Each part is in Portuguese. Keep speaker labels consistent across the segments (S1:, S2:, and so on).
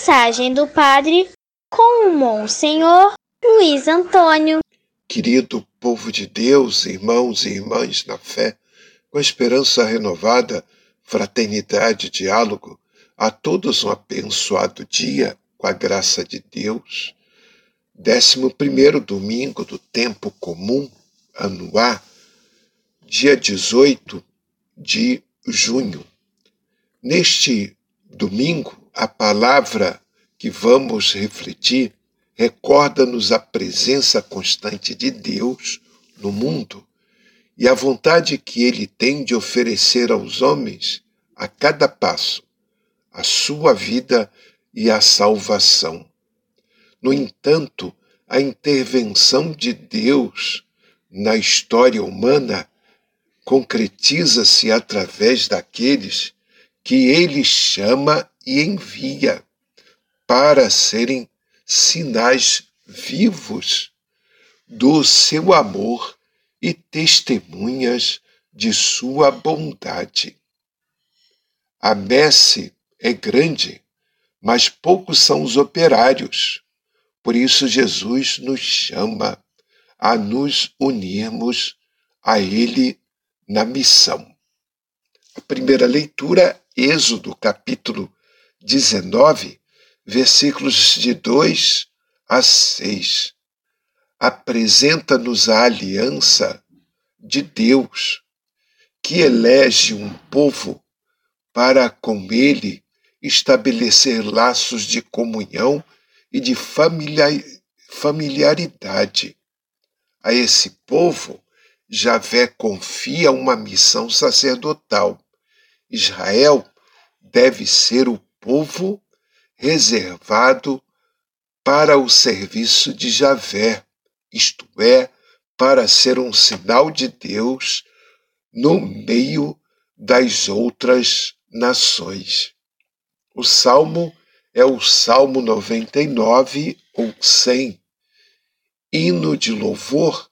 S1: Mensagem do Padre com o Monsenhor Luiz Antônio.
S2: Querido povo de Deus, irmãos e irmãs na fé, com esperança renovada, fraternidade e diálogo, a todos um abençoado dia com a graça de Deus. Décimo primeiro domingo do tempo comum, ano A, dia 18 de junho. Neste domingo, a palavra que vamos refletir recorda-nos a presença constante de Deus no mundo e a vontade que ele tem de oferecer aos homens, a cada passo, a sua vida e a salvação. No entanto, a intervenção de Deus na história humana concretiza-se através daqueles que ele chama e envia para serem sinais vivos do seu amor e testemunhas de sua bondade. A messe é grande, mas poucos são os operários. Por isso, Jesus nos chama a nos unirmos a Ele na missão. A primeira leitura, Êxodo, capítulo 19, versículos de 2 a 6. Apresenta-nos a aliança de Deus, que elege um povo para com ele estabelecer laços de comunhão e de familiaridade. A esse povo, Javé confia uma missão sacerdotal. Israel deve ser o povo reservado para o serviço de Javé, isto é, para ser um sinal de Deus no meio das outras nações. O salmo é o Salmo 99 ou 100, hino de louvor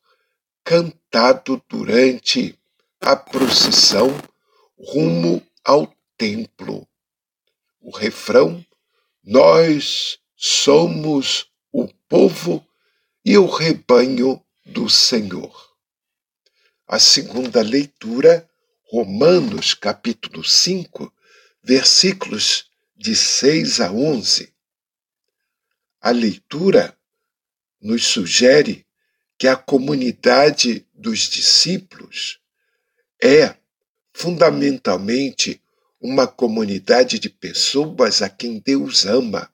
S2: cantado durante a procissão rumo ao templo. O refrão: Nós somos o povo e o rebanho do Senhor. A segunda leitura, Romanos capítulo 5, versículos de 6 a 11. A leitura nos sugere que a comunidade dos discípulos é fundamentalmente uma comunidade de pessoas a quem Deus ama.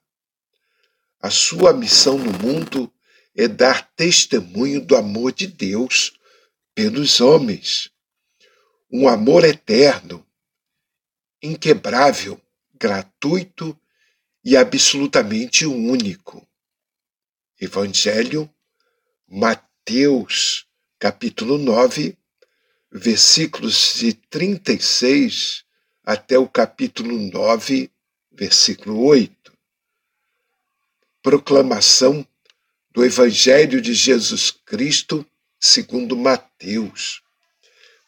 S2: A sua missão no mundo é dar testemunho do amor de Deus pelos homens. Um amor eterno, inquebrável, gratuito e absolutamente único. Evangelho, Mateus, capítulo 9, versículos de 36 até o capítulo 9, versículo 8. Proclamação do Evangelho de Jesus Cristo segundo Mateus.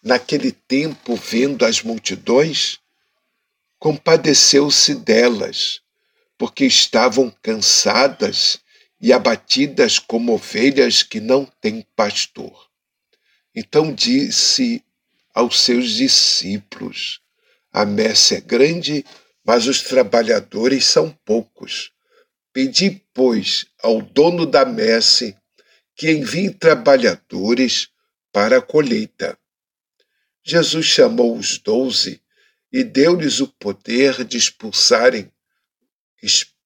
S2: Naquele tempo, vendo as multidões, compadeceu-se delas, porque estavam cansadas e abatidas como ovelhas que não têm pastor. Então disse aos seus discípulos: a messe é grande, mas os trabalhadores são poucos. Pedi, pois, ao dono da messe que envie trabalhadores para a colheita. Jesus chamou os doze e deu-lhes o poder de expulsarem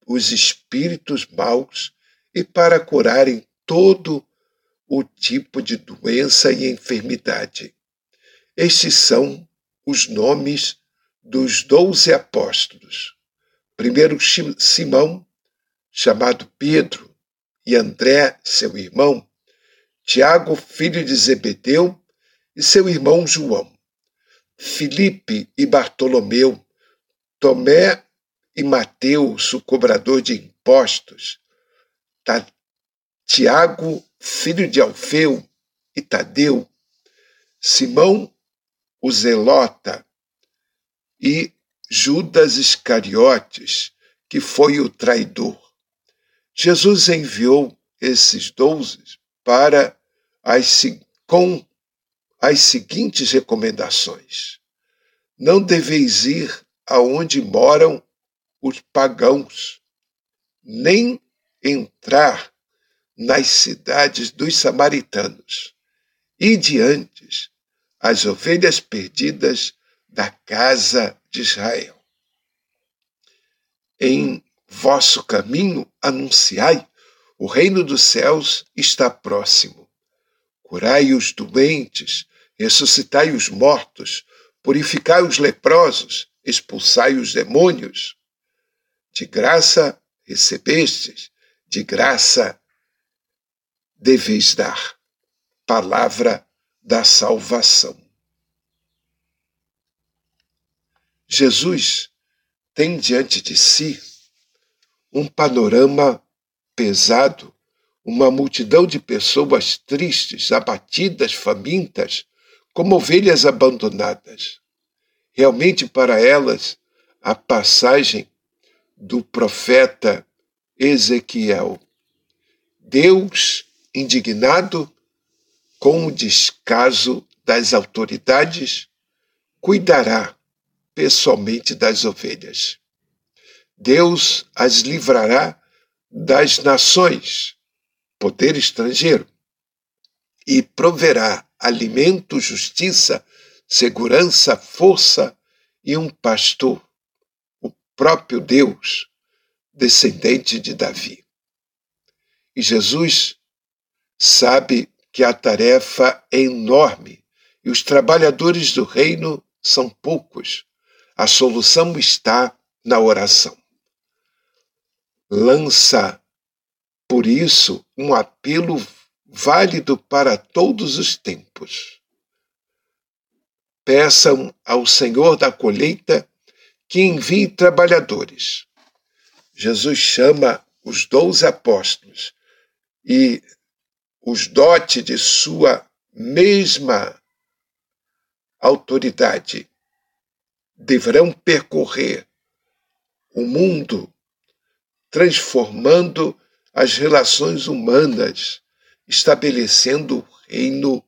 S2: os espíritos maus e para curarem todo o tipo de doença e enfermidade. Estes são os nomes dos doze apóstolos. Primeiro Simão, chamado Pedro, e André, seu irmão, Tiago, filho de Zebedeu, e seu irmão João, Filipe e Bartolomeu, Tomé e Mateus, o cobrador de impostos, Tiago, filho de Alfeu, e Tadeu, Simão, o Zelota, e Judas Iscariotes, que foi o traidor. Jesus enviou esses doze para as, com as seguintes recomendações: Não deveis ir aonde moram os pagãos, nem entrar nas cidades dos samaritanos, e diante as ovelhas perdidas da casa de Israel. Em vosso caminho anunciai, o reino dos céus está próximo. Curai os doentes, ressuscitai os mortos, purificai os leprosos, expulsai os demônios. De graça recebestes, de graça deveis dar. Palavra da salvação. Jesus tem diante de si um panorama pesado, uma multidão de pessoas tristes, abatidas, famintas, como ovelhas abandonadas. Realmente, para elas, a passagem do profeta Ezequiel. Deus, indignado com o descaso das autoridades, cuidará pessoalmente das ovelhas. Deus as livrará das nações, poder estrangeiro, e proverá alimento, justiça, segurança, força e um pastor, o próprio Deus, descendente de Davi. E Jesus sabe que a tarefa é enorme e os trabalhadores do reino são poucos. A solução está na oração. Lança, por isso, um apelo válido para todos os tempos. Peçam ao Senhor da colheita que envie trabalhadores. Jesus chama os doze apóstolos e os dote de sua mesma autoridade deverão percorrer o mundo transformando as relações humanas, estabelecendo o reino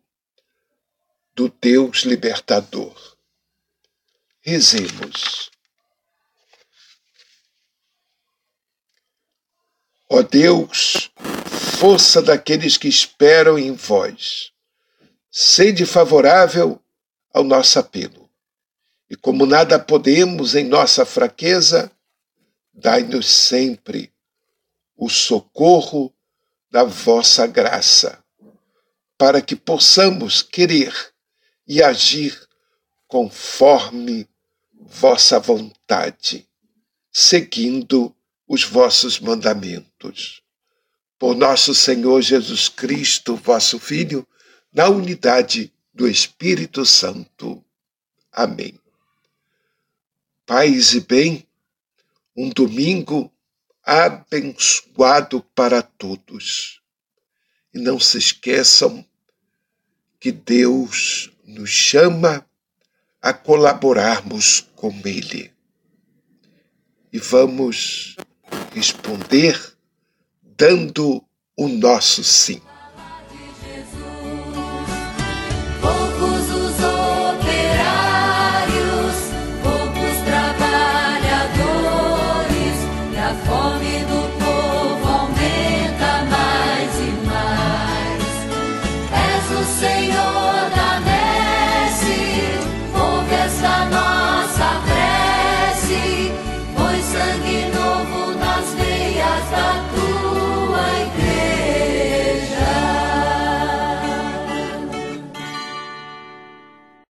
S2: do Deus libertador. Rezemos. Ó Deus, força daqueles que esperam em vós, sede favorável ao nosso apelo e como nada podemos em nossa fraqueza, dai-nos sempre o socorro da vossa graça, para que possamos querer e agir conforme vossa vontade, seguindo os vossos mandamentos. Por nosso Senhor Jesus Cristo, vosso Filho, na unidade do Espírito Santo. Amém paz e bem, um domingo abençoado para todos. E não se esqueçam que Deus nos chama a colaborarmos com Ele. E vamos responder dando o nosso sim.